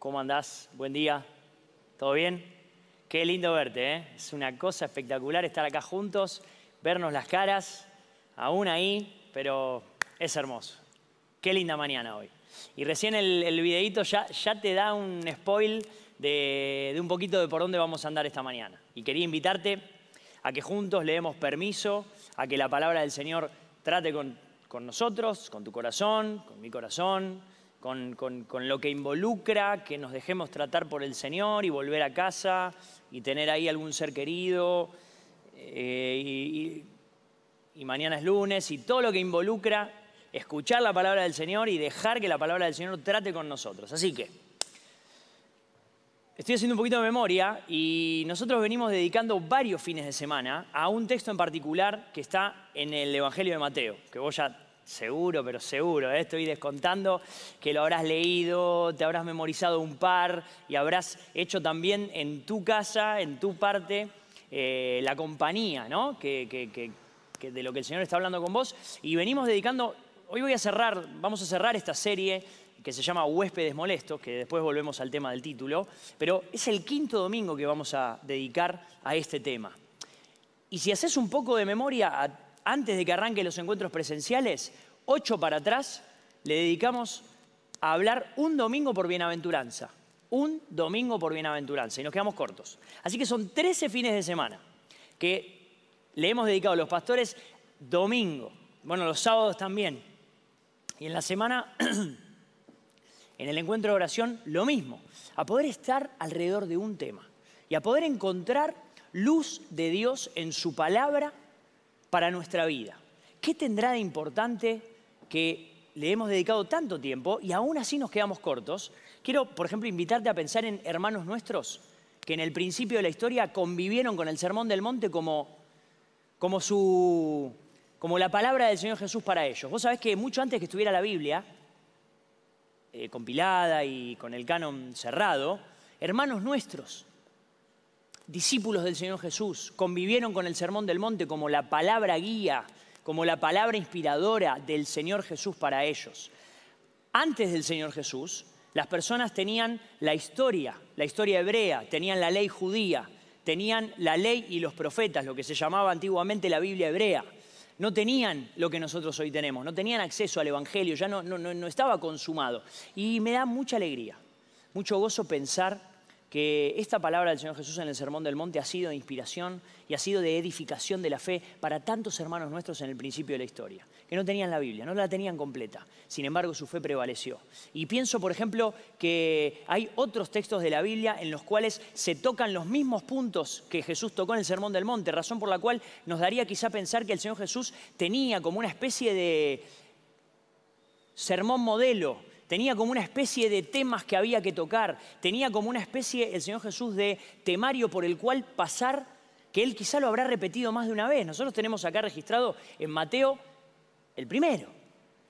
¿Cómo andás? Buen día. ¿Todo bien? Qué lindo verte, ¿eh? Es una cosa espectacular estar acá juntos, vernos las caras, aún ahí, pero es hermoso. Qué linda mañana hoy. Y recién el, el videíto ya, ya te da un spoil de, un poquito de por dónde vamos a andar esta mañana. Y quería invitarte a que juntos le demos permiso a que la palabra del Señor trate con nosotros, con tu corazón, con mi corazón, con, con- con lo que involucra que nos dejemos tratar por el Señor y volver a casa y tener ahí algún ser querido. eh, y- y- mañana es lunes y todo lo que involucra escuchar la palabra del Señor y dejar que la palabra del Señor trate con nosotros. Así que estoy haciendo un poquito de memoria y nosotros venimos dedicando varios fines de semana a un texto en particular que está en el Evangelio de Mateo, que vos ya seguro, pero seguro, ¿eh? estoy descontando que lo habrás leído, te habrás memorizado un par y habrás hecho también en tu casa, en tu parte, eh, la compañía, ¿no? Que, de lo que el Señor está hablando con vos. Y venimos dedicando, hoy voy a cerrar, vamos a cerrar esta serie que se llama Huéspedes Molestos, que después volvemos al tema del título, pero es el quinto domingo que vamos a dedicar a este tema. Y si haces un poco de memoria, a- antes de que arranquen los encuentros presenciales, ocho para atrás, le dedicamos a hablar un domingo por bienaventuranza. Un domingo por bienaventuranza. Y nos quedamos cortos. Así que son 13 fines de semana que le hemos dedicado a los pastores domingo. Bueno, los sábados también. Y en la semana, en el encuentro de oración, lo mismo. A poder estar alrededor de un tema. Y a poder encontrar luz de Dios en su palabra para nuestra vida. ¿Qué tendrá de importante que le hemos dedicado tanto tiempo y aún así nos quedamos cortos? Quiero, por ejemplo, invitarte a pensar en hermanos nuestros que en el principio de la historia convivieron con el Sermón del Monte como, como, su, como la palabra del Señor Jesús para ellos. Vos sabés que mucho antes que estuviera la Biblia, eh, compilada y con el canon cerrado, hermanos nuestros discípulos del Señor Jesús, convivieron con el Sermón del Monte como la palabra guía, como la palabra inspiradora del Señor Jesús para ellos. Antes del Señor Jesús, las personas tenían la historia, la historia hebrea, tenían la ley judía, tenían la ley y los profetas, lo que se llamaba antiguamente la Biblia hebrea. No tenían lo que nosotros hoy tenemos, no tenían acceso al Evangelio, ya no, estaba consumado. Y me da mucha alegría, mucho gozo pensar que esta palabra del Señor Jesús en el Sermón del Monte ha sido de inspiración y ha sido de edificación de la fe para tantos hermanos nuestros en el principio de la historia, que no tenían la Biblia, no la tenían completa. Sin embargo, su fe prevaleció. Y pienso, por ejemplo, que hay otros textos de la Biblia en los cuales se tocan los mismos puntos que Jesús tocó en el Sermón del Monte, razón por la cual nos daría quizá pensar que el Señor Jesús tenía como una especie de sermón modelo, tenía como una especie de temas que había que tocar, tenía como una especie, el Señor Jesús, de temario por el cual pasar, que Él quizá lo habrá repetido más de una vez. Nosotros tenemos acá registrado en Mateo el primero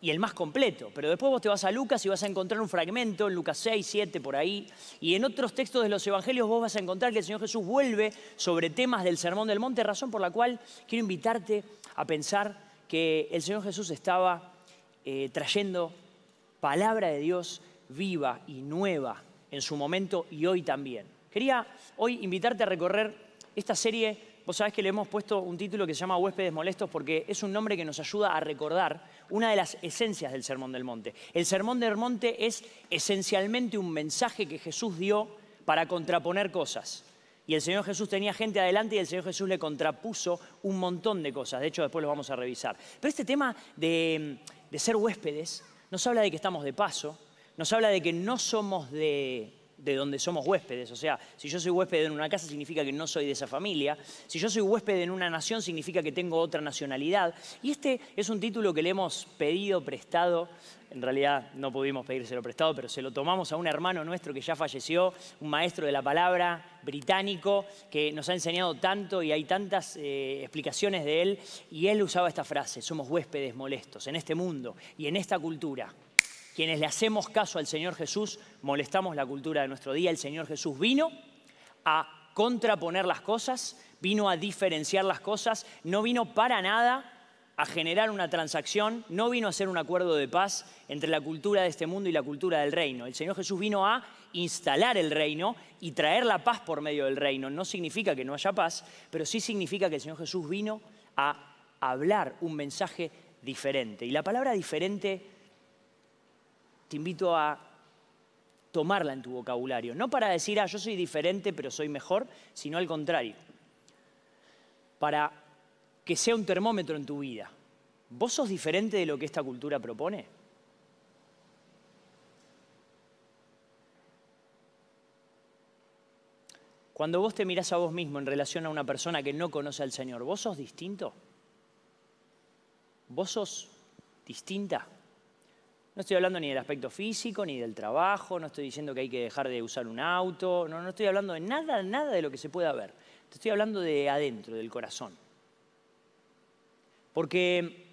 y el más completo, pero después vos te vas a Lucas y vas a encontrar un fragmento, en Lucas 6, 7, por ahí, y en otros textos de los evangelios vos vas a encontrar que el Señor Jesús vuelve sobre temas del Sermón del Monte, razón por la cual quiero invitarte a pensar que el Señor Jesús estaba eh, trayendo palabra de Dios viva y nueva en su momento y hoy también. Quería hoy invitarte a recorrer esta serie. Vos sabés que le hemos puesto un título que se llama Huéspedes Molestos porque es un nombre que nos ayuda a recordar una de las esencias del Sermón del Monte. El Sermón del Monte es esencialmente un mensaje que Jesús dio para contraponer cosas. Y el Señor Jesús tenía gente adelante y el Señor Jesús le contrapuso un montón de cosas. De hecho, después lo vamos a revisar. Pero este tema de, de ser huéspedes nos habla de que estamos de paso, nos habla de que no somos de, de donde somos huéspedes. O sea, si yo soy huésped en una casa significa que no soy de esa familia. Si yo soy huésped en una nación significa que tengo otra nacionalidad. Y este es un título que le hemos pedido prestado. En realidad no pudimos pedírselo prestado, pero se lo tomamos a un hermano nuestro que ya falleció, un maestro de la palabra británico que nos ha enseñado tanto y hay tantas eh, explicaciones de él. Y él usaba esta frase, somos huéspedes molestos en este mundo y en esta cultura. Quienes le hacemos caso al Señor Jesús, molestamos la cultura de nuestro día. El Señor Jesús vino a contraponer las cosas, vino a diferenciar las cosas, no vino para nada a generar una transacción, no vino a hacer un acuerdo de paz entre la cultura de este mundo y la cultura del reino. El Señor Jesús vino a instalar el reino y traer la paz por medio del reino. No significa que no haya paz, pero sí significa que el Señor Jesús vino a hablar un mensaje diferente. Y la palabra diferente te invito a tomarla en tu vocabulario. No para decir, ah, yo soy diferente, pero soy mejor, sino al contrario. Para que sea un termómetro en tu vida. ¿Vos sos diferente de lo que esta cultura propone? Cuando vos te mirás a vos mismo en relación a una persona que no conoce al Señor, ¿vos sos distinto? ¿Vos sos distinta? No estoy hablando ni del aspecto físico, ni del trabajo, no estoy diciendo que hay que dejar de usar un auto, no, no estoy hablando de nada, nada de lo que se pueda ver. Te estoy hablando de adentro, del corazón. Porque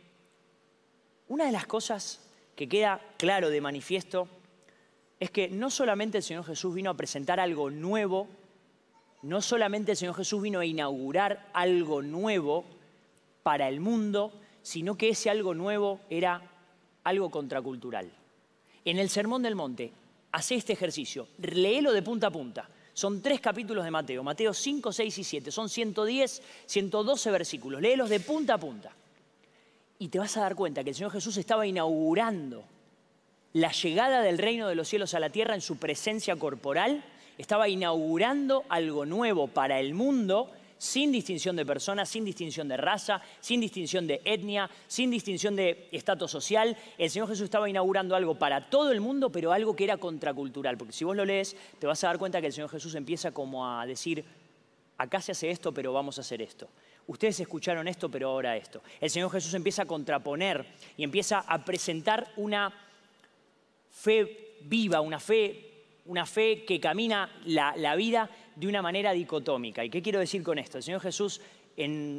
una de las cosas que queda claro de manifiesto es que no solamente el Señor Jesús vino a presentar algo nuevo, no solamente el Señor Jesús vino a inaugurar algo nuevo para el mundo, sino que ese algo nuevo era algo contracultural. En el Sermón del Monte, hace este ejercicio, léelo de punta a punta. Son tres capítulos de Mateo, Mateo 5, 6 y 7. Son 110, 112 versículos. Léelos de punta a punta y te vas a dar cuenta que el Señor Jesús estaba inaugurando la llegada del reino de los cielos a la tierra en su presencia corporal, estaba inaugurando algo nuevo para el mundo sin distinción de personas, sin distinción de raza, sin distinción de etnia, sin distinción de estatus social. El Señor Jesús estaba inaugurando algo para todo el mundo, pero algo que era contracultural. Porque si vos lo lees, te vas a dar cuenta que el Señor Jesús empieza como a decir, acá se hace esto, pero vamos a hacer esto ustedes escucharon esto, pero ahora esto. El Señor Jesús empieza a contraponer y empieza a presentar una fe viva, una fe, una fe que camina la, vida de una manera dicotómica. ¿Y qué quiero decir con esto? El Señor Jesús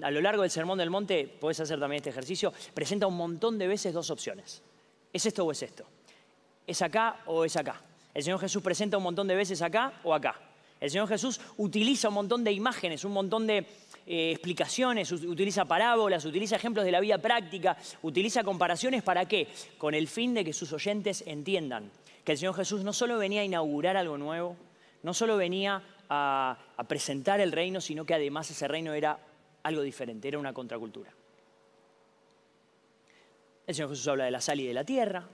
a lo largo del Sermón del Monte, puedes hacer también este ejercicio, presenta un montón de veces dos opciones. ¿Es esto o es esto? ¿Es acá o es acá? El Señor Jesús presenta un montón de veces acá o acá. El Señor Jesús utiliza un montón de imágenes, un montón de eh, explicaciones, utiliza parábolas, utiliza ejemplos de la vida práctica, utiliza comparaciones para qué? Con el fin de que sus oyentes entiendan que el Señor Jesús no solo venía a inaugurar algo nuevo, no solo venía a, presentar el reino, sino que además ese reino era algo diferente, era una contracultura. El Señor Jesús habla de la sal y de la tierra,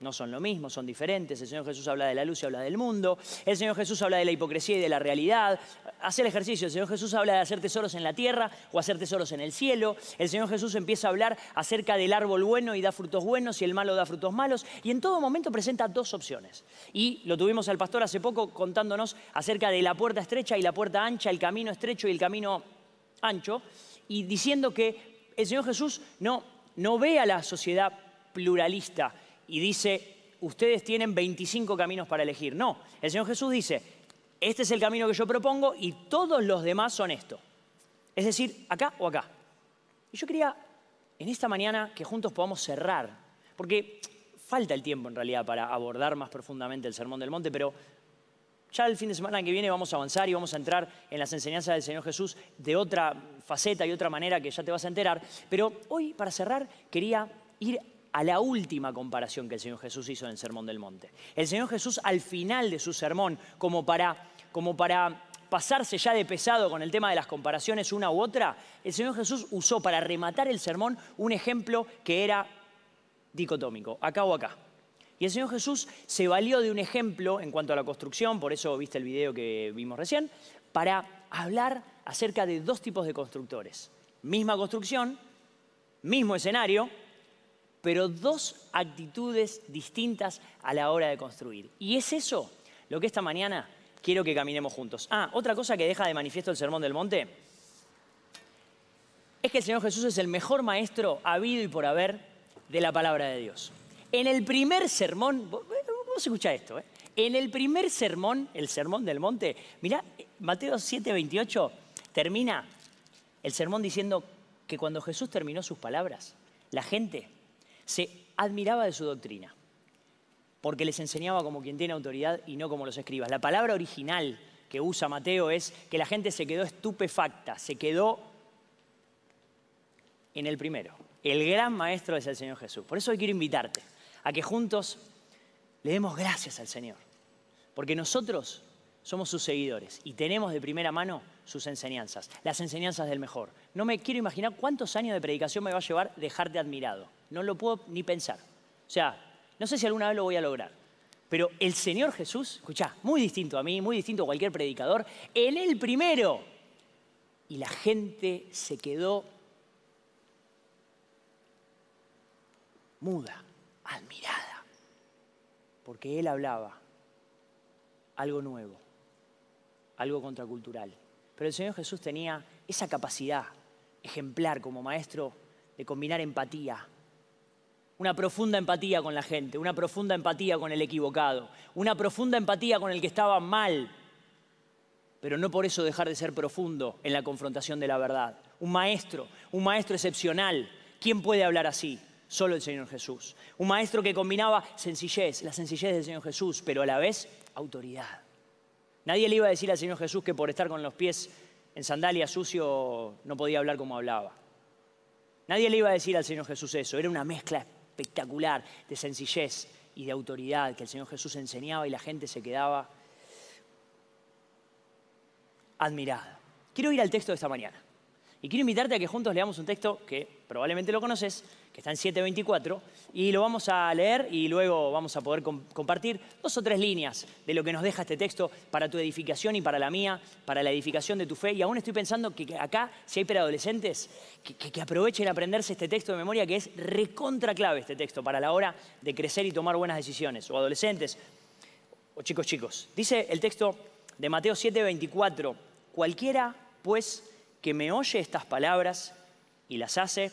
no son lo mismo, son diferentes. El Señor Jesús habla de la luz y habla del mundo. El Señor Jesús habla de la hipocresía y de la realidad. Hace el ejercicio. El Señor Jesús habla de hacer tesoros en la tierra o hacer tesoros en el cielo. El Señor Jesús empieza a hablar acerca del árbol bueno y da frutos buenos y el malo da frutos malos. Y en todo momento presenta dos opciones. Y lo tuvimos al pastor hace poco contándonos acerca de la puerta estrecha y la puerta ancha, el camino estrecho y el camino ancho. Y diciendo que el Señor Jesús no, no ve a la sociedad pluralista y dice, ustedes tienen 25 caminos para elegir. No, el Señor Jesús dice, este es el camino que yo propongo y todos los demás son esto. Es decir, acá o acá. Y yo quería en esta mañana que juntos podamos cerrar, porque falta el tiempo en realidad para abordar más profundamente el Sermón del Monte, pero ya el fin de semana que viene vamos a avanzar y vamos a entrar en las enseñanzas del Señor Jesús de otra faceta y otra manera que ya te vas a enterar. Pero hoy, para cerrar, quería ir a la última comparación que el Señor Jesús hizo en el Sermón del Monte. El Señor Jesús al final de su sermón, como para, como para pasarse ya de pesado con el tema de las comparaciones una u otra, el Señor Jesús usó para rematar el sermón un ejemplo que era dicotómico, acá o acá. Y el Señor Jesús se valió de un ejemplo en cuanto a la construcción, por eso viste el video que vimos recién, para hablar acerca de dos tipos de constructores. Misma construcción, mismo escenario, pero dos actitudes distintas a la hora de construir. Y es eso lo que esta mañana quiero que caminemos juntos. Ah, otra cosa que deja de manifiesto el Sermón del Monte es que el Señor Jesús es el mejor maestro habido y por haber de la palabra de Dios. En el primer sermón, vos escucha esto, ¿eh? en el primer sermón, el Sermón del Monte, mirá, Mateo 7:28 termina el sermón diciendo que cuando Jesús terminó sus palabras, la gente se admiraba de su doctrina, porque les enseñaba como quien tiene autoridad y no como los escribas. La palabra original que usa Mateo es que la gente se quedó estupefacta, se quedó en el primero, el gran maestro es el Señor Jesús. Por eso hoy quiero invitarte a que juntos le demos gracias al Señor. Porque nosotros somos sus seguidores y tenemos de primera mano sus enseñanzas, las enseñanzas del mejor. No me quiero imaginar cuántos años de predicación me va a llevar dejarte admirado. No lo puedo ni pensar. O sea, no sé si alguna vez lo voy a lograr. Pero el Señor Jesús, escuchá, muy distinto a mí, muy distinto a cualquier predicador, en el primero. Y la gente se quedó muda, admirada, porque Él hablaba algo nuevo, algo contracultural. Pero el Señor Jesús tenía esa capacidad ejemplar como maestro de combinar empatía, una profunda empatía con la gente, una profunda empatía con el equivocado, una profunda empatía con el que estaba mal, pero no por eso dejar de ser profundo en la confrontación de la verdad. Un maestro, un maestro excepcional. ¿Quién puede hablar así? Solo el Señor Jesús. Un maestro que combinaba sencillez, la sencillez del Señor Jesús, pero a la vez autoridad. Nadie le iba a decir al Señor Jesús que por estar con los pies en sandalias sucio no podía hablar como hablaba. Nadie le iba a decir al Señor Jesús eso. Era una mezcla espectacular de sencillez y de autoridad que el Señor Jesús enseñaba y la gente se quedaba admirada. Quiero ir al texto de esta mañana y quiero invitarte a que juntos leamos un texto que probablemente lo conoces, está en 724, y lo vamos a leer y luego vamos a poder compartir dos o tres líneas de lo que nos deja este texto para tu edificación y para la mía, para la edificación de tu fe. Y aún estoy pensando que acá, si hay preadolescentes, que, que aprovechen a aprenderse este texto de memoria, que es recontra clave este texto para la hora de crecer y tomar buenas decisiones, o adolescentes, o chicos chicos. Dice el texto de Mateo 7:24, cualquiera pues que me oye estas palabras y las hace,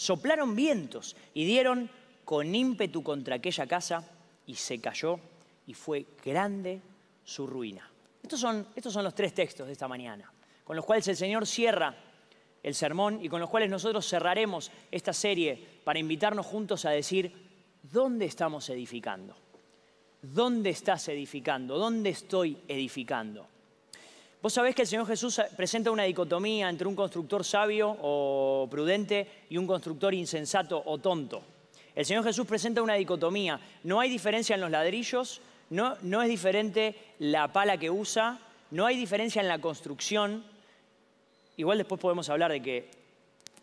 soplaron vientos y dieron con ímpetu contra aquella casa y se cayó y fue grande su ruina. Estos son, estos son los tres textos de esta mañana, con los cuales el Señor cierra el sermón y con los cuales nosotros cerraremos esta serie para invitarnos juntos a decir, ¿dónde estamos edificando? ¿Dónde estás edificando? ¿Dónde estoy edificando? Vos sabés que el Señor Jesús presenta una dicotomía entre un constructor sabio o prudente y un constructor insensato o tonto. El Señor Jesús presenta una dicotomía. No hay diferencia en los ladrillos, no, no es diferente la pala que usa, no hay diferencia en la construcción. Igual después podemos hablar de que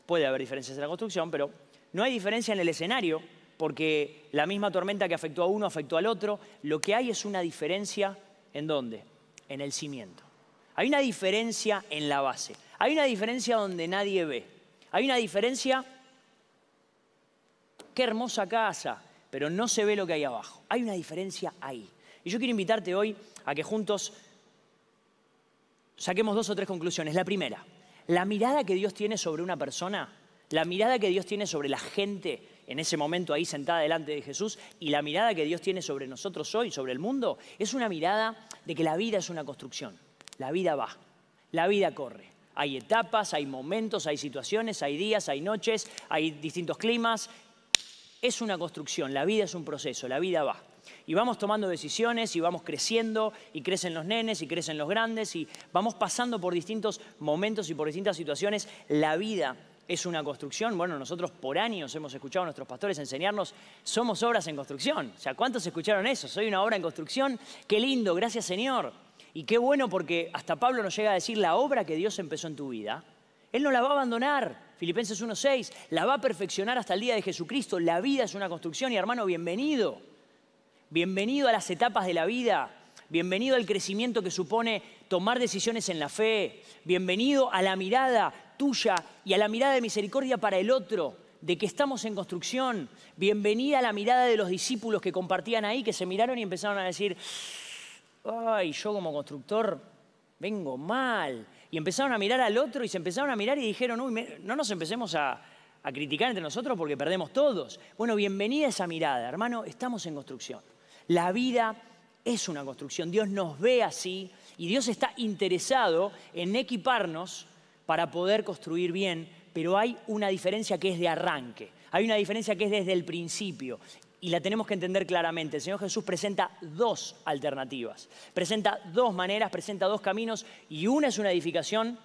puede haber diferencias en la construcción, pero no hay diferencia en el escenario porque la misma tormenta que afectó a uno afectó al otro. Lo que hay es una diferencia en dónde? En el cimiento. Hay una diferencia en la base. Hay una diferencia donde nadie ve. Hay una diferencia, qué hermosa casa, pero no se ve lo que hay abajo. Hay una diferencia ahí. Y yo quiero invitarte hoy a que juntos saquemos dos o tres conclusiones. La primera, la mirada que Dios tiene sobre una persona, la mirada que Dios tiene sobre la gente en ese momento ahí sentada delante de Jesús y la mirada que Dios tiene sobre nosotros hoy, sobre el mundo, es una mirada de que la vida es una construcción. La vida va, la vida corre. Hay etapas, hay momentos, hay situaciones, hay días, hay noches, hay distintos climas. Es una construcción, la vida es un proceso, la vida va. Y vamos tomando decisiones y vamos creciendo y crecen los nenes y crecen los grandes y vamos pasando por distintos momentos y por distintas situaciones. La vida es una construcción. Bueno, nosotros por años hemos escuchado a nuestros pastores enseñarnos, somos obras en construcción. O sea, ¿cuántos escucharon eso? Soy una obra en construcción. Qué lindo, gracias Señor. Y qué bueno porque hasta Pablo nos llega a decir la obra que Dios empezó en tu vida. Él no la va a abandonar. Filipenses 1.6, la va a perfeccionar hasta el día de Jesucristo. La vida es una construcción y hermano, bienvenido. Bienvenido a las etapas de la vida. Bienvenido al crecimiento que supone tomar decisiones en la fe. Bienvenido a la mirada tuya y a la mirada de misericordia para el otro, de que estamos en construcción. Bienvenida a la mirada de los discípulos que compartían ahí, que se miraron y empezaron a decir, ay, yo como constructor vengo mal. Y empezaron a mirar al otro y se empezaron a mirar y dijeron, uy, no nos empecemos a, a criticar entre nosotros porque perdemos todos. Bueno, bienvenida esa mirada, hermano, estamos en construcción. La vida es una construcción, Dios nos ve así y Dios está interesado en equiparnos para poder construir bien, pero hay una diferencia que es de arranque, hay una diferencia que es desde el principio y la tenemos que entender claramente. El Señor Jesús presenta dos alternativas, presenta dos maneras, presenta dos caminos y una es una edificación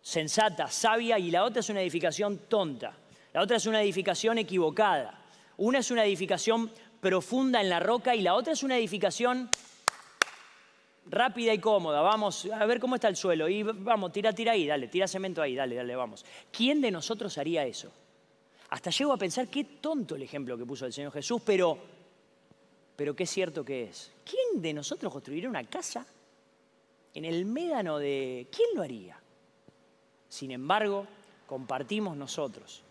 sensata, sabia y la otra es una edificación tonta. La otra es una edificación equivocada. Una es una edificación profunda en la roca y la otra es una edificación rápida y cómoda. Vamos a ver cómo está el suelo y vamos, tira, tira ahí, dale, tira cemento ahí, dale, dale, vamos. ¿Quién de nosotros haría eso? Hasta llego a pensar qué tonto el ejemplo que puso el Señor Jesús, pero, pero qué cierto que es. ¿Quién de nosotros construiría una casa en el médano de... ¿Quién lo haría? Sin embargo, compartimos nosotros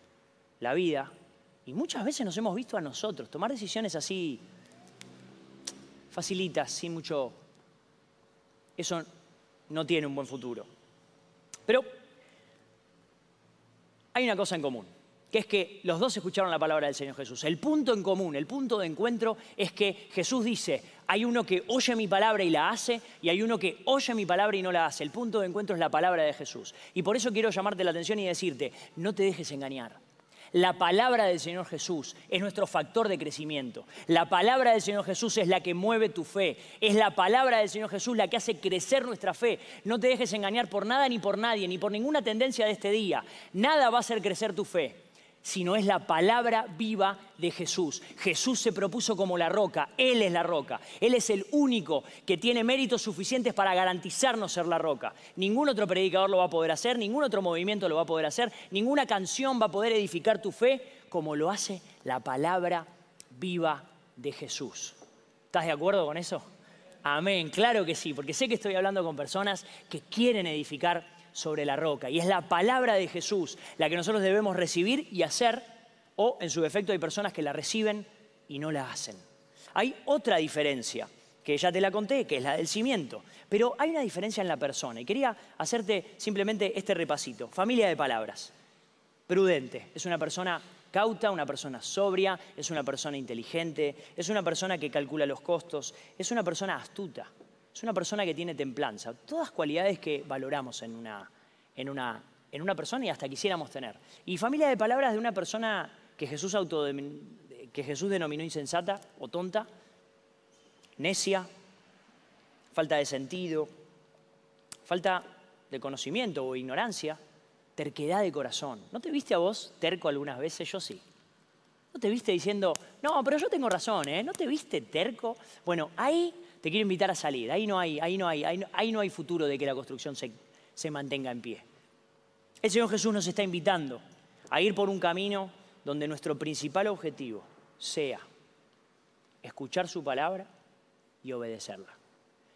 la vida y muchas veces nos hemos visto a nosotros tomar decisiones así facilitas, sin mucho... Eso no tiene un buen futuro. Pero hay una cosa en común que es que los dos escucharon la palabra del Señor Jesús. El punto en común, el punto de encuentro es que Jesús dice, hay uno que oye mi palabra y la hace, y hay uno que oye mi palabra y no la hace. El punto de encuentro es la palabra de Jesús. Y por eso quiero llamarte la atención y decirte, no te dejes engañar. La palabra del Señor Jesús es nuestro factor de crecimiento. La palabra del Señor Jesús es la que mueve tu fe. Es la palabra del Señor Jesús la que hace crecer nuestra fe. No te dejes engañar por nada ni por nadie, ni por ninguna tendencia de este día. Nada va a hacer crecer tu fe sino es la palabra viva de Jesús. Jesús se propuso como la roca, Él es la roca, Él es el único que tiene méritos suficientes para garantizarnos ser la roca. Ningún otro predicador lo va a poder hacer, ningún otro movimiento lo va a poder hacer, ninguna canción va a poder edificar tu fe como lo hace la palabra viva de Jesús. ¿Estás de acuerdo con eso? Amén, claro que sí, porque sé que estoy hablando con personas que quieren edificar sobre la roca. Y es la palabra de Jesús la que nosotros debemos recibir y hacer, o en su defecto hay personas que la reciben y no la hacen. Hay otra diferencia, que ya te la conté, que es la del cimiento, pero hay una diferencia en la persona. Y quería hacerte simplemente este repasito. Familia de palabras. Prudente, es una persona cauta, una persona sobria, es una persona inteligente, es una persona que calcula los costos, es una persona astuta, es una persona que tiene templanza. Todas cualidades que valoramos en una, en una, en una persona y hasta quisiéramos tener. Y familia de palabras de una persona que Jesús, que Jesús denominó insensata o tonta, necia, falta de sentido, falta de conocimiento o ignorancia, terquedad de corazón. ¿No te viste a vos terco algunas veces? Yo sí. ¿No te viste diciendo, no, pero yo tengo razón, ¿eh? ¿No te viste terco? Bueno, ahí te quiero invitar a salir. Ahí no hay, ahí no hay, ahí no, hay futuro de que la construcción se, se mantenga en pie. El Señor Jesús nos está invitando a ir por un camino donde nuestro principal objetivo sea escuchar su palabra y obedecerla.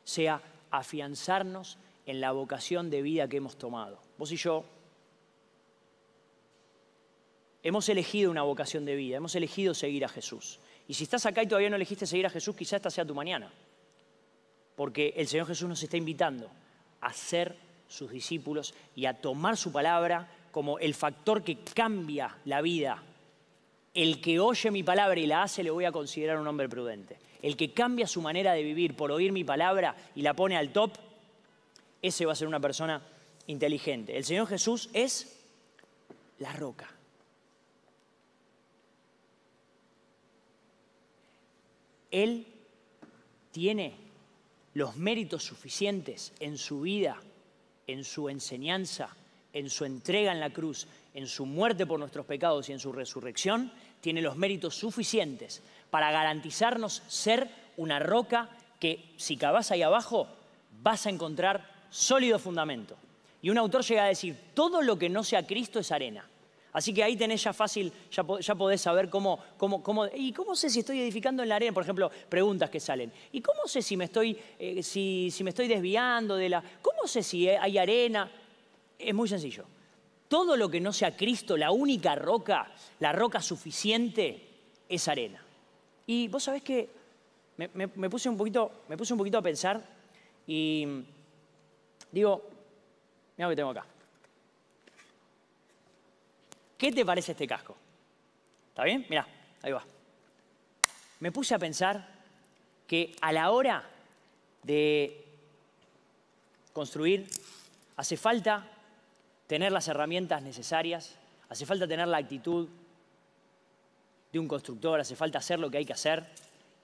Sea afianzarnos en la vocación de vida que hemos tomado. Vos y yo hemos elegido una vocación de vida, hemos elegido seguir a Jesús. Y si estás acá y todavía no elegiste seguir a Jesús, quizá esta sea tu mañana porque el Señor Jesús nos está invitando a ser sus discípulos y a tomar su palabra como el factor que cambia la vida. El que oye mi palabra y la hace le voy a considerar un hombre prudente. El que cambia su manera de vivir por oír mi palabra y la pone al top, ese va a ser una persona inteligente. El Señor Jesús es la roca. Él tiene los méritos suficientes en su vida, en su enseñanza, en su entrega en la cruz, en su muerte por nuestros pecados y en su resurrección, tiene los méritos suficientes para garantizarnos ser una roca que si cavas ahí abajo vas a encontrar sólido fundamento. Y un autor llega a decir, todo lo que no sea Cristo es arena. Así que ahí tenés ya fácil, ya, podés saber cómo, cómo, cómo, ¿Y cómo sé si estoy edificando en la arena? Por ejemplo, preguntas que salen. ¿Y cómo sé si me estoy, eh, si, si me estoy desviando de la... ¿Cómo sé si hay arena? Es muy sencillo. Todo lo que no sea Cristo, la única roca, la roca suficiente, es arena. Y vos sabés que me, puse un poquito, me puse un poquito a pensar y digo, mira lo que tengo acá. ¿Qué te parece este casco? ¿Está bien? Mirá, ahí va. Me puse a pensar que a la hora de construir hace falta tener las herramientas necesarias, hace falta tener la actitud de un constructor, hace falta hacer lo que hay que hacer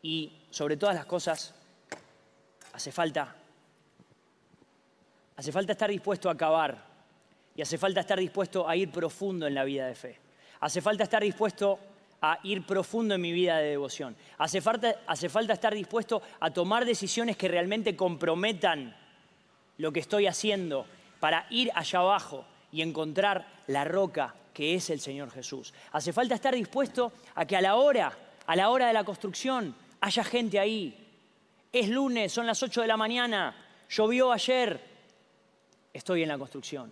y sobre todas las cosas hace falta hace falta estar dispuesto a acabar y hace falta estar dispuesto a ir profundo en la vida de fe. Hace falta estar dispuesto a ir profundo en mi vida de devoción. Hace falta, hace falta estar dispuesto a tomar decisiones que realmente comprometan lo que estoy haciendo para ir allá abajo y encontrar la roca que es el Señor Jesús. Hace falta estar dispuesto a que a la hora, a la hora de la construcción, haya gente ahí. Es lunes, son las 8 de la mañana, llovió ayer, estoy en la construcción.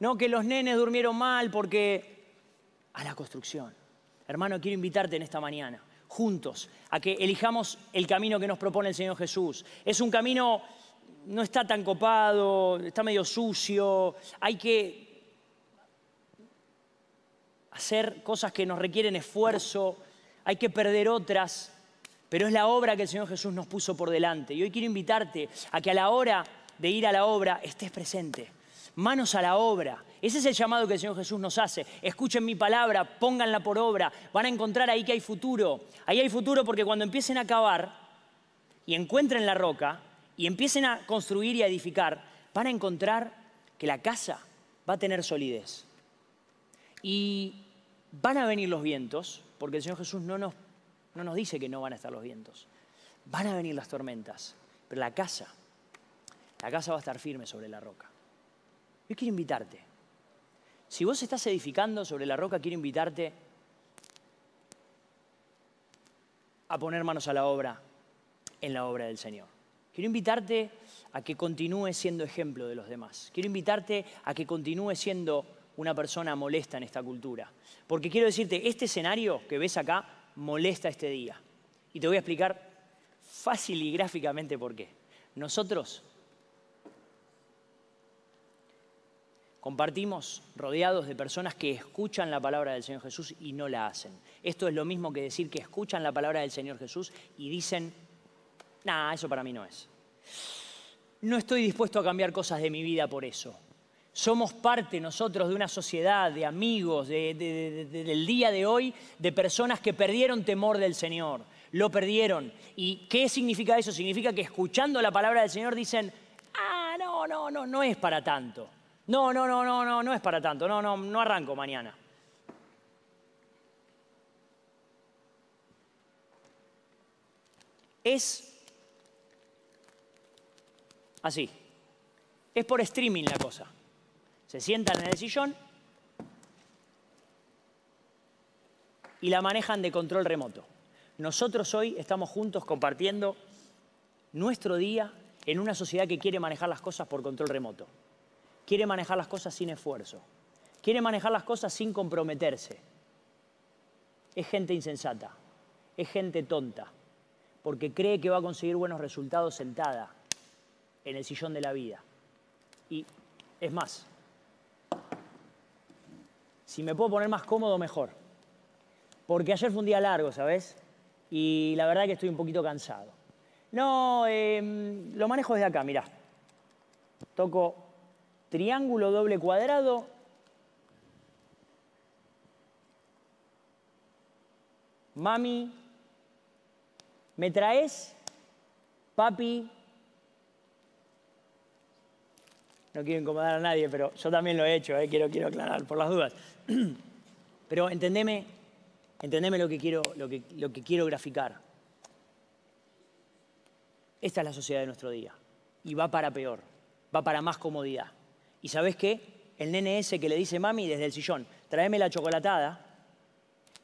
No que los nenes durmieron mal porque a la construcción. Hermano, quiero invitarte en esta mañana, juntos, a que elijamos el camino que nos propone el Señor Jesús. Es un camino, no está tan copado, está medio sucio, hay que hacer cosas que nos requieren esfuerzo, hay que perder otras, pero es la obra que el Señor Jesús nos puso por delante. Y hoy quiero invitarte a que a la hora de ir a la obra estés presente. Manos a la obra. Ese es el llamado que el Señor Jesús nos hace. Escuchen mi palabra, pónganla por obra. Van a encontrar ahí que hay futuro. Ahí hay futuro porque cuando empiecen a cavar y encuentren la roca y empiecen a construir y a edificar, van a encontrar que la casa va a tener solidez. Y van a venir los vientos, porque el Señor Jesús no nos, no nos dice que no van a estar los vientos. Van a venir las tormentas, pero la casa, la casa va a estar firme sobre la roca. Yo quiero invitarte. Si vos estás edificando sobre la roca, quiero invitarte a poner manos a la obra en la obra del Señor. Quiero invitarte a que continúes siendo ejemplo de los demás. Quiero invitarte a que continúes siendo una persona molesta en esta cultura. Porque quiero decirte, este escenario que ves acá molesta este día. Y te voy a explicar fácil y gráficamente por qué. Nosotros compartimos rodeados de personas que escuchan la palabra del Señor Jesús y no la hacen. Esto es lo mismo que decir que escuchan la palabra del Señor Jesús y dicen, nah, eso para mí no es. No estoy dispuesto a cambiar cosas de mi vida por eso. Somos parte nosotros de una sociedad, de amigos, del día de hoy, de personas que perdieron temor del Señor. Lo perdieron. ¿Y qué significa eso? Significa que escuchando la palabra del Señor dicen, ah, no, no, no, no es para tanto. No, no, no, no, no, no es para tanto. No, no, no arranco mañana. Es así. Es por streaming la cosa. Se sientan en el sillón y la manejan de control remoto. Nosotros hoy estamos juntos compartiendo nuestro día en una sociedad que quiere manejar las cosas por control remoto. Quiere manejar las cosas sin esfuerzo. Quiere manejar las cosas sin comprometerse. Es gente insensata. Es gente tonta. Porque cree que va a conseguir buenos resultados sentada en el sillón de la vida. Y es más, si me puedo poner más cómodo, mejor. Porque ayer fue un día largo, ¿sabes? Y la verdad que estoy un poquito cansado. No, em, lo manejo desde acá, mirá. Toco triángulo doble cuadrado. Mami, ¿me traes? Papi, no quiero incomodar a nadie, pero yo también lo he hecho, ¿eh? quiero, quiero aclarar por las dudas. Pero entendeme, entendeme lo, que quiero, lo, que, lo que quiero graficar. Esta es la sociedad de nuestro día. Y va para peor, va para más comodidad. ¿Y sabes qué? El nene ese que le dice mami desde el sillón, tráeme la chocolatada,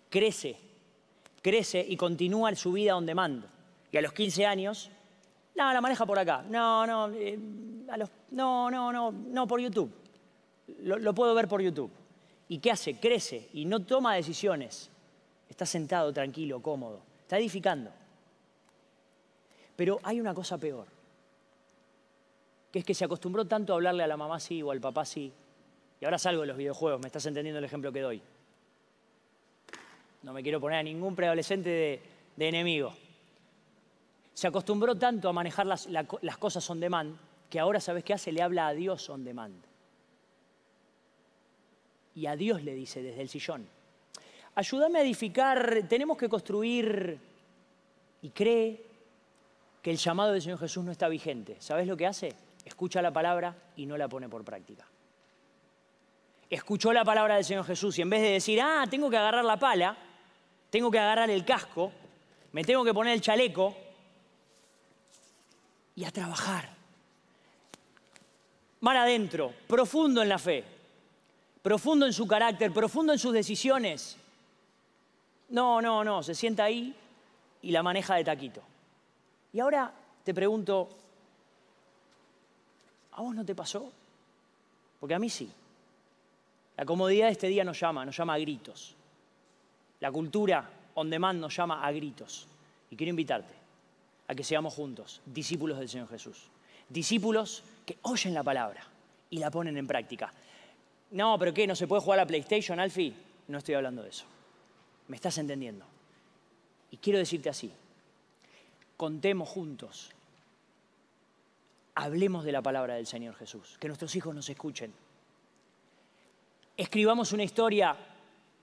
crece, crece y continúa su vida donde mando. Y a los 15 años, no, la maneja por acá. No, no, eh, no, no, no, no, por YouTube. Lo, puedo ver por YouTube. ¿Y qué hace? Crece y no toma decisiones. Está sentado tranquilo, cómodo. Está edificando. Pero hay una cosa peor, que es que se acostumbró tanto a hablarle a la mamá sí o al papá sí, Y ahora salgo de los videojuegos, me estás entendiendo el ejemplo que doy. No me quiero poner a ningún preadolescente de, enemigo. Se acostumbró tanto a manejar las, las cosas on demand que ahora, ¿sabes qué hace? Le habla a Dios on demand. Y a Dios le dice desde el sillón, ayúdame a edificar, tenemos que construir y cree que el llamado del Señor Jesús no está vigente. ¿Sabes lo que hace? Escucha la palabra y no la pone por práctica. Escuchó la palabra del Señor Jesús y en vez de decir, ah, tengo que agarrar la pala, tengo que agarrar el casco, me tengo que poner el chaleco y a trabajar. Mar adentro, profundo en la fe, profundo en su carácter, profundo en sus decisiones. No, no, no, se sienta ahí y la maneja de taquito. Y ahora te pregunto, ¿a vos no te pasó? Porque a mí sí. La comodidad de este día nos llama, nos llama a gritos. La cultura on demand nos llama a gritos. Y quiero invitarte a que seamos juntos discípulos del Señor Jesús. Discípulos que oyen la palabra y la ponen en práctica. No, pero ¿qué? ¿No se puede jugar a la PlayStation, Alfie? No estoy hablando de eso. ¿Me estás entendiendo? Y quiero decirte así, contemos juntos, hablemos de la palabra del Señor Jesús, que nuestros hijos nos escuchen. Escribamos una historia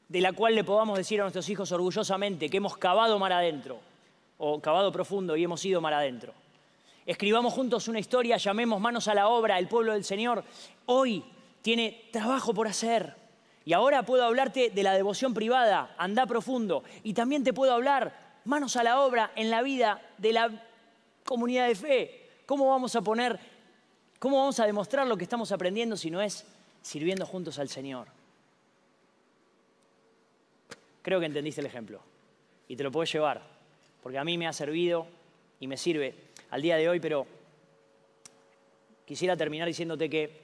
de la cual le podamos decir a nuestros hijos orgullosamente que hemos cavado mar adentro, o cavado profundo y hemos ido mar adentro. Escribamos juntos una historia, llamemos manos a la obra, el pueblo del Señor hoy tiene trabajo por hacer. Y ahora puedo hablarte de la devoción privada, anda profundo. Y también te puedo hablar manos a la obra en la vida de la comunidad de fe. ¿Cómo vamos a poner, cómo vamos a demostrar lo que estamos aprendiendo si no es sirviendo juntos al Señor? Creo que entendiste el ejemplo y te lo puedes llevar, porque a mí me ha servido y me sirve al día de hoy, pero quisiera terminar diciéndote que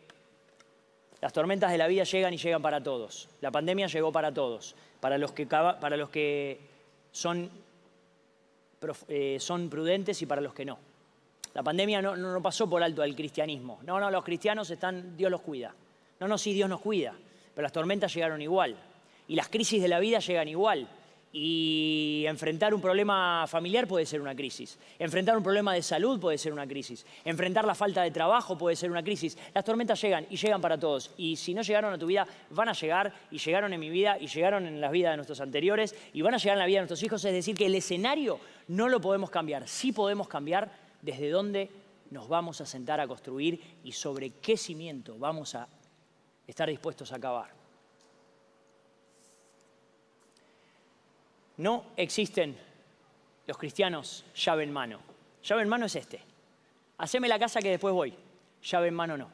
las tormentas de la vida llegan y llegan para todos. La pandemia llegó para todos, para los que, para los que son, eh, son prudentes y para los que no. La pandemia no, pasó por alto al cristianismo. No, no, los cristianos están, Dios los cuida. No, no, sí, Dios nos cuida. Pero las tormentas llegaron igual. Y las crisis de la vida llegan igual. Y enfrentar un problema familiar puede ser una crisis. Enfrentar un problema de salud puede ser una crisis. Enfrentar la falta de trabajo puede ser una crisis. Las tormentas llegan y llegan para todos. Y si no llegaron a tu vida, van a llegar y llegaron en mi vida y llegaron en la vida de nuestros anteriores y van a llegar en la vida de nuestros hijos. Es decir, que el escenario no lo podemos cambiar. Sí podemos cambiar desde dónde nos vamos a sentar a construir y sobre qué cimiento vamos a estar dispuestos a acabar. No existen los cristianos llave en mano. Llave en mano es este. Haceme la casa que después voy. Llave en mano no.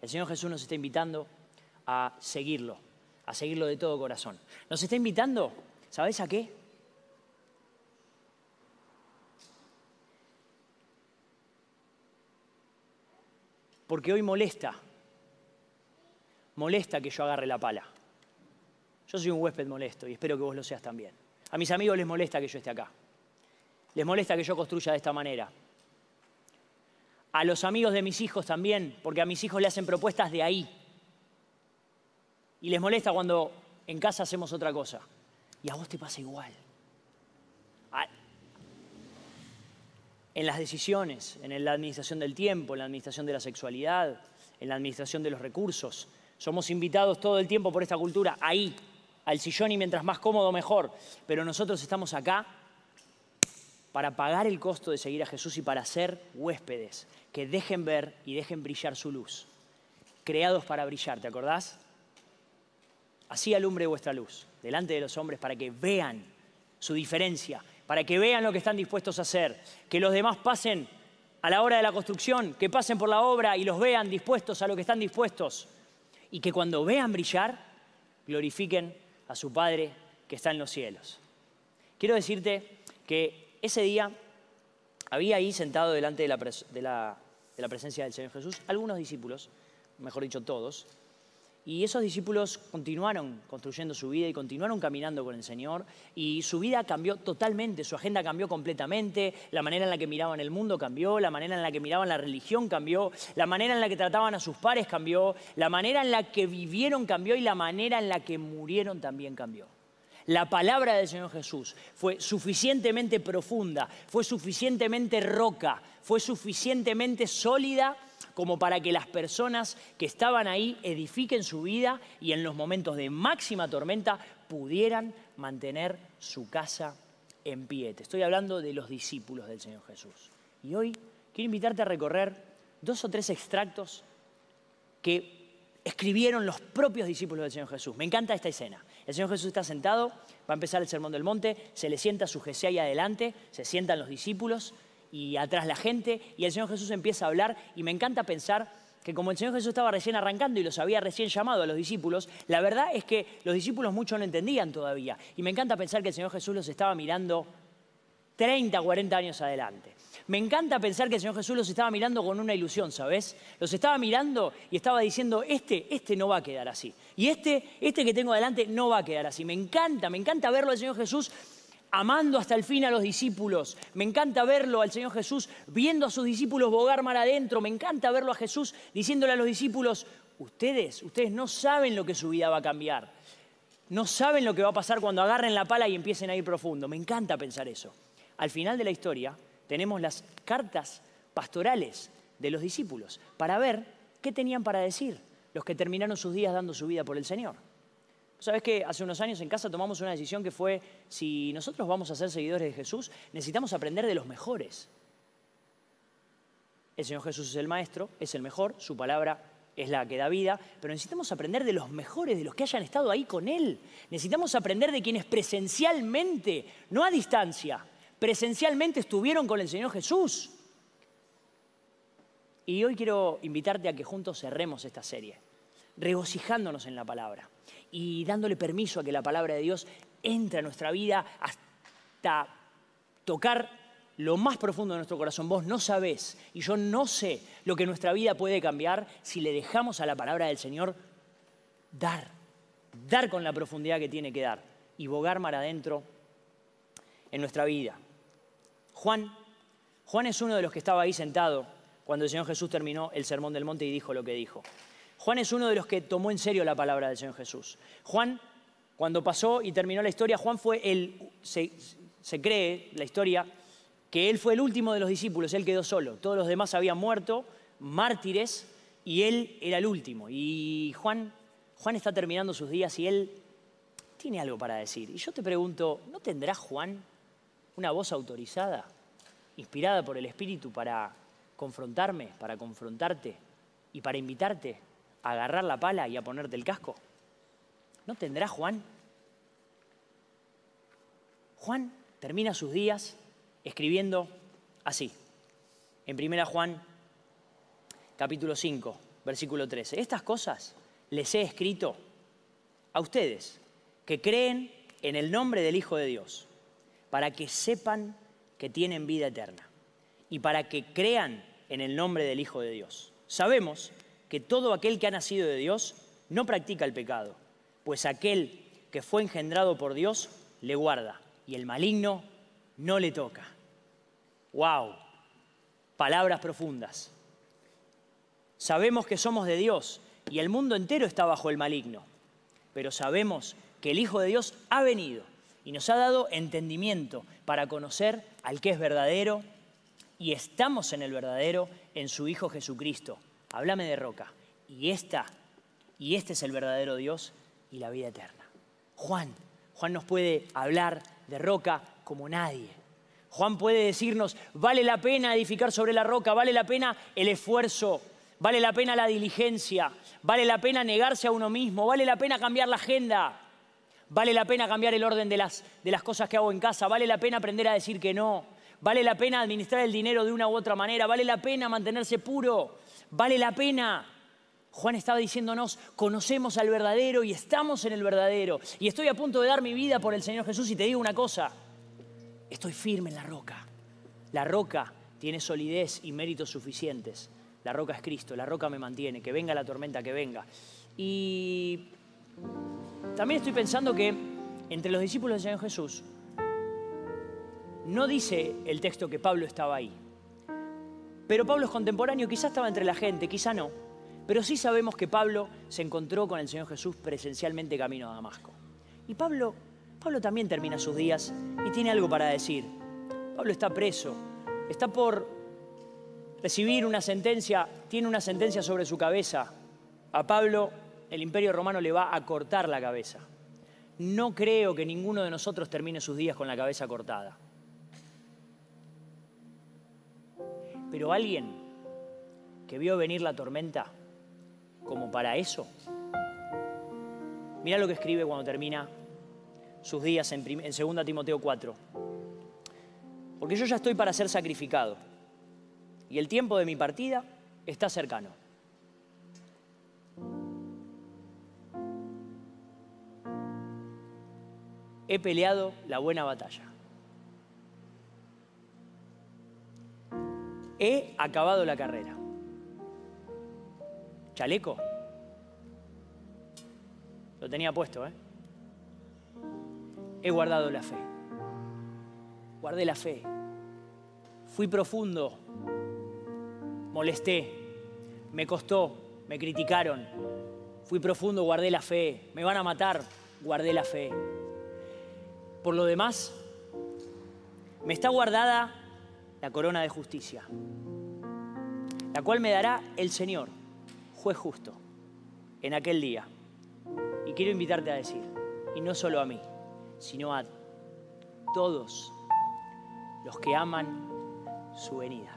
El Señor Jesús nos está invitando a seguirlo, a seguirlo de todo corazón. Nos está invitando, ¿sabes a qué? Porque hoy molesta, molesta que yo agarre la pala. Yo soy un huésped molesto y espero que vos lo seas también. A mis amigos les molesta que yo esté acá. Les molesta que yo construya de esta manera. A los amigos de mis hijos también, porque a mis hijos le hacen propuestas de ahí. Y les molesta cuando en casa hacemos otra cosa. Y a vos te pasa igual. En las decisiones, en la administración del tiempo, en la administración de la sexualidad, en la administración de los recursos. Somos invitados todo el tiempo por esta cultura ahí, al sillón y mientras más cómodo mejor. Pero nosotros estamos acá para pagar el costo de seguir a Jesús y para ser huéspedes que dejen ver y dejen brillar su luz. Creados para brillar, ¿te acordás? Así alumbre vuestra luz delante de los hombres para que vean su diferencia, para que vean lo que están dispuestos a hacer, que los demás pasen a la hora de la construcción, que pasen por la obra y los vean dispuestos a lo que están dispuestos y que cuando vean brillar, glorifiquen a su Padre que está en los cielos. Quiero decirte que ese día había ahí sentado delante de la, presencia del Señor Jesús algunos discípulos, mejor dicho todos, Y esos discípulos continuaron construyendo su vida y continuaron caminando con el Señor y su vida cambió totalmente, su agenda cambió completamente, la manera en la que miraban el mundo cambió, la manera en la que miraban la religión cambió, la manera en la que trataban a sus pares cambió, la manera en la que vivieron cambió y la manera en la que murieron también cambió. La palabra del Señor Jesús fue suficientemente profunda, fue suficientemente roca, fue suficientemente sólida como para que las personas que estaban ahí edifiquen su vida y en los momentos de máxima tormenta pudieran mantener su casa en pie. Te estoy hablando de los discípulos del Señor Jesús. Y hoy quiero invitarte a recorrer dos o tres extractos que escribieron los propios discípulos del Señor Jesús. Me encanta esta escena. El Señor Jesús está sentado, va a empezar el Sermón del Monte, se le sienta su Jesús ahí adelante, se sientan los discípulos y atrás la gente, y el Señor Jesús empieza a hablar, y me encanta pensar que como el Señor Jesús estaba recién arrancando y los había recién llamado a los discípulos, la verdad es que los discípulos mucho no entendían todavía. Y me encanta pensar que el Señor Jesús los estaba mirando 30, 40 años adelante. Me encanta pensar que el Señor Jesús los estaba mirando con una ilusión, ¿sabes? Los estaba mirando y estaba diciendo, este, este no va a quedar así. Y este, este que tengo adelante no va a quedar así. Me encanta, me encanta verlo al Señor Jesús amando hasta el fin a los discípulos. Me encanta verlo al Señor Jesús viendo a sus discípulos bogar mar adentro. Me encanta verlo a Jesús diciéndole a los discípulos, ustedes, ustedes no saben lo que su vida va a cambiar. No saben lo que va a pasar cuando agarren la pala y empiecen a ir profundo. Me encanta pensar eso. Al final de la historia tenemos las cartas pastorales de los discípulos para ver qué tenían para decir los que terminaron sus días dando su vida por el Señor. Sabes que hace unos años en casa tomamos una decisión que fue, si nosotros vamos a ser seguidores de Jesús, necesitamos aprender de los mejores. El Señor Jesús es el maestro, es el mejor, su palabra es la que da vida, pero necesitamos aprender de los mejores, de los que hayan estado ahí con Él. Necesitamos aprender de quienes presencialmente, no a distancia, presencialmente estuvieron con el Señor Jesús. Y hoy quiero invitarte a que juntos cerremos esta serie, regocijándonos en la palabra y dándole permiso a que la palabra de Dios entre a nuestra vida hasta tocar lo más profundo de nuestro corazón. Vos no sabés y yo no sé lo que nuestra vida puede cambiar si le dejamos a la palabra del Señor dar, dar con la profundidad que tiene que dar y bogar mar adentro en nuestra vida. Juan, Juan es uno de los que estaba ahí sentado cuando el Señor Jesús terminó el sermón del monte y dijo lo que dijo. Juan es uno de los que tomó en serio la palabra del Señor Jesús. Juan, cuando pasó y terminó la historia, Juan fue el, se, cree la historia, que él fue el último de los discípulos, él quedó solo. Todos los demás habían muerto, mártires, y él era el último. Y Juan, Juan está terminando sus días y él tiene algo para decir. Y yo te pregunto, ¿no tendrá Juan una voz autorizada, inspirada por el Espíritu para confrontarme, para confrontarte y para invitarte agarrar la pala y a ponerte el casco? ¿No tendrá Juan? Juan termina sus días escribiendo así, en 1 Juan capítulo 5, versículo 13. Estas cosas les he escrito a ustedes que creen en el nombre del Hijo de Dios, para que sepan que tienen vida eterna y para que crean en el nombre del Hijo de Dios. Sabemos que todo aquel que ha nacido de Dios no practica el pecado, pues aquel que fue engendrado por Dios le guarda y el maligno no le toca. ¡Wow! Palabras profundas. Sabemos que somos de Dios y el mundo entero está bajo el maligno, pero sabemos que el Hijo de Dios ha venido y nos ha dado entendimiento para conocer al que es verdadero y estamos en el verdadero en su Hijo Jesucristo háblame de roca. Y esta, y este es el verdadero Dios y la vida eterna. Juan, Juan nos puede hablar de roca como nadie. Juan puede decirnos, vale la pena edificar sobre la roca, vale la pena el esfuerzo, vale la pena la diligencia, vale la pena negarse a uno mismo, vale la pena cambiar la agenda, vale la pena cambiar el orden de las, de las cosas que hago en casa, vale la pena aprender a decir que no, vale la pena administrar el dinero de una u otra manera, vale la pena mantenerse puro, vale la pena. Juan estaba diciéndonos, conocemos al verdadero y estamos en el verdadero. Y estoy a punto de dar mi vida por el Señor Jesús y te digo una cosa, estoy firme en la roca. La roca tiene solidez y méritos suficientes. La roca es Cristo, la roca me mantiene, que venga la tormenta que venga. Y también estoy pensando que entre los discípulos del Señor Jesús no dice el texto que Pablo estaba ahí. Pero Pablo es contemporáneo, quizás estaba entre la gente, quizá no. Pero sí sabemos que Pablo se encontró con el Señor Jesús presencialmente camino a Damasco. Y Pablo, Pablo también termina sus días y tiene algo para decir. Pablo está preso, está por recibir una sentencia, tiene una sentencia sobre su cabeza. A Pablo el imperio romano le va a cortar la cabeza. No creo que ninguno de nosotros termine sus días con la cabeza cortada. Pero alguien que vio venir la tormenta como para eso, mira lo que escribe cuando termina sus días en, 2 Timoteo 4. Porque yo ya estoy para ser sacrificado y el tiempo de mi partida está cercano. He peleado la buena batalla. He acabado la carrera. Chaleco. Lo tenía puesto, ¿eh? He guardado la fe. Guardé la fe. Fui profundo. Molesté. Me costó. Me criticaron. Fui profundo, guardé la fe. Me van a matar. Guardé la fe. Por lo demás, me está guardada la corona de justicia, la cual me dará el Señor, juez justo, en aquel día. Y quiero invitarte a decir, y no solo a mí, sino a todos los que aman su venida.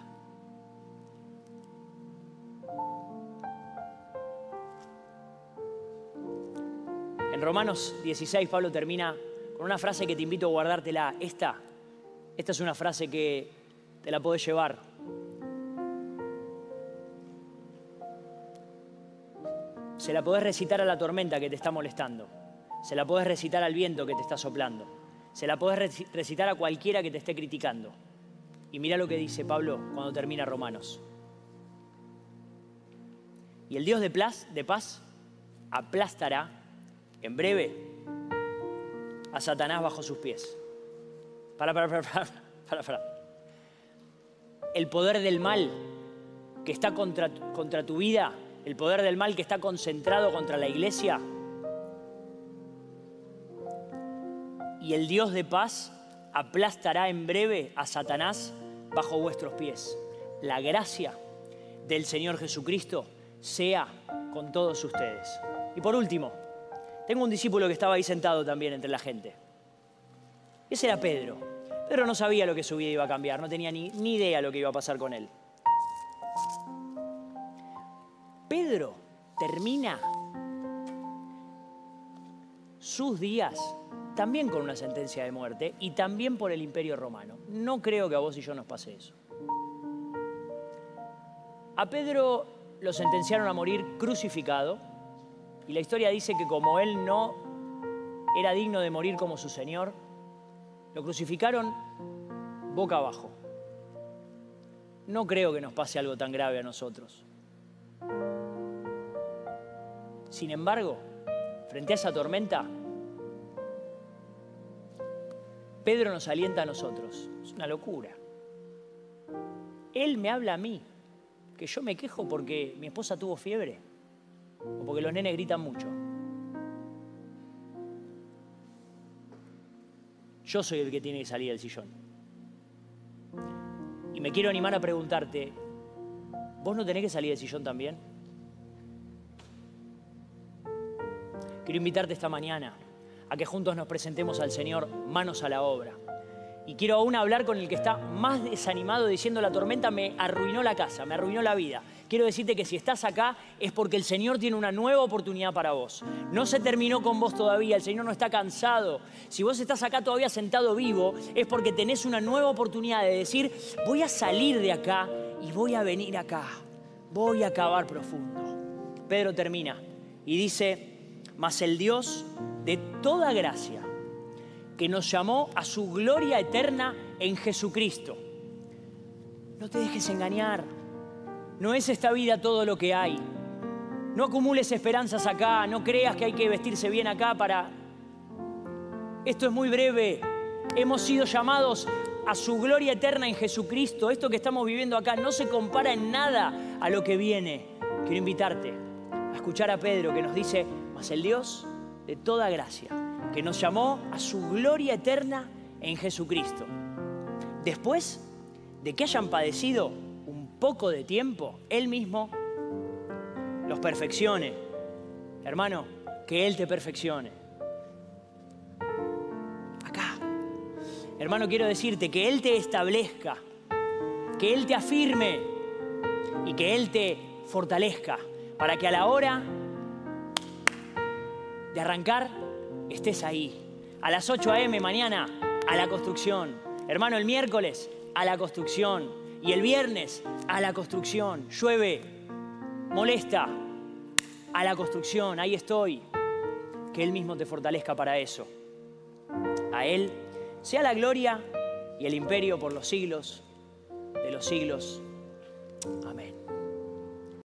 En Romanos 16 Pablo termina con una frase que te invito a guardártela. Esta, esta es una frase que te la podés llevar. Se la podés recitar a la tormenta que te está molestando. Se la podés recitar al viento que te está soplando. Se la podés recitar a cualquiera que te esté criticando. Y mira lo que dice Pablo cuando termina Romanos. Y el Dios de paz, de paz aplastará en breve a Satanás bajo sus pies. Para, para, para, para, para. El poder del mal que está contra, contra tu vida, el poder del mal que está concentrado contra la iglesia, y el Dios de paz aplastará en breve a Satanás bajo vuestros pies. La gracia del Señor Jesucristo sea con todos ustedes. Y por último, tengo un discípulo que estaba ahí sentado también entre la gente. Ese era Pedro. Pedro no sabía lo que su vida iba a cambiar, no tenía ni, ni idea lo que iba a pasar con él. Pedro termina sus días también con una sentencia de muerte y también por el imperio romano. No creo que a vos y yo nos pase eso. A Pedro lo sentenciaron a morir crucificado y la historia dice que como él no era digno de morir como su Señor, lo crucificaron boca abajo. No creo que nos pase algo tan grave a nosotros. Sin embargo, frente a esa tormenta, Pedro nos alienta a nosotros. Es una locura. Él me habla a mí, que yo me quejo porque mi esposa tuvo fiebre o porque los nenes gritan mucho. Yo soy el que tiene que salir del sillón. Y me quiero animar a preguntarte, ¿vos no tenés que salir del sillón también? Quiero invitarte esta mañana a que juntos nos presentemos al Señor manos a la obra. Y quiero aún hablar con el que está más desanimado diciendo la tormenta me arruinó la casa, me arruinó la vida. Quiero decirte que si estás acá es porque el Señor tiene una nueva oportunidad para vos. No se terminó con vos todavía, el Señor no está cansado. Si vos estás acá todavía sentado vivo es porque tenés una nueva oportunidad de decir, voy a salir de acá y voy a venir acá. Voy a acabar profundo. Pedro termina y dice, mas el Dios de toda gracia que nos llamó a su gloria eterna en Jesucristo. No te dejes engañar. No es esta vida todo lo que hay. No acumules esperanzas acá, no creas que hay que vestirse bien acá para... Esto es muy breve. Hemos sido llamados a su gloria eterna en Jesucristo. Esto que estamos viviendo acá no se compara en nada a lo que viene. Quiero invitarte a escuchar a Pedro que nos dice, mas el Dios de toda gracia, que nos llamó a su gloria eterna en Jesucristo. Después de que hayan padecido poco de tiempo, Él mismo los perfeccione. Hermano, que Él te perfeccione. Acá. Hermano, quiero decirte que Él te establezca, que Él te afirme y que Él te fortalezca para que a la hora de arrancar estés ahí. A las 8 a.m. mañana a la construcción. Hermano, el miércoles a la construcción. Y el viernes a la construcción. Llueve, molesta, a la construcción. Ahí estoy. Que Él mismo te fortalezca para eso. A Él sea la gloria y el imperio por los siglos de los siglos.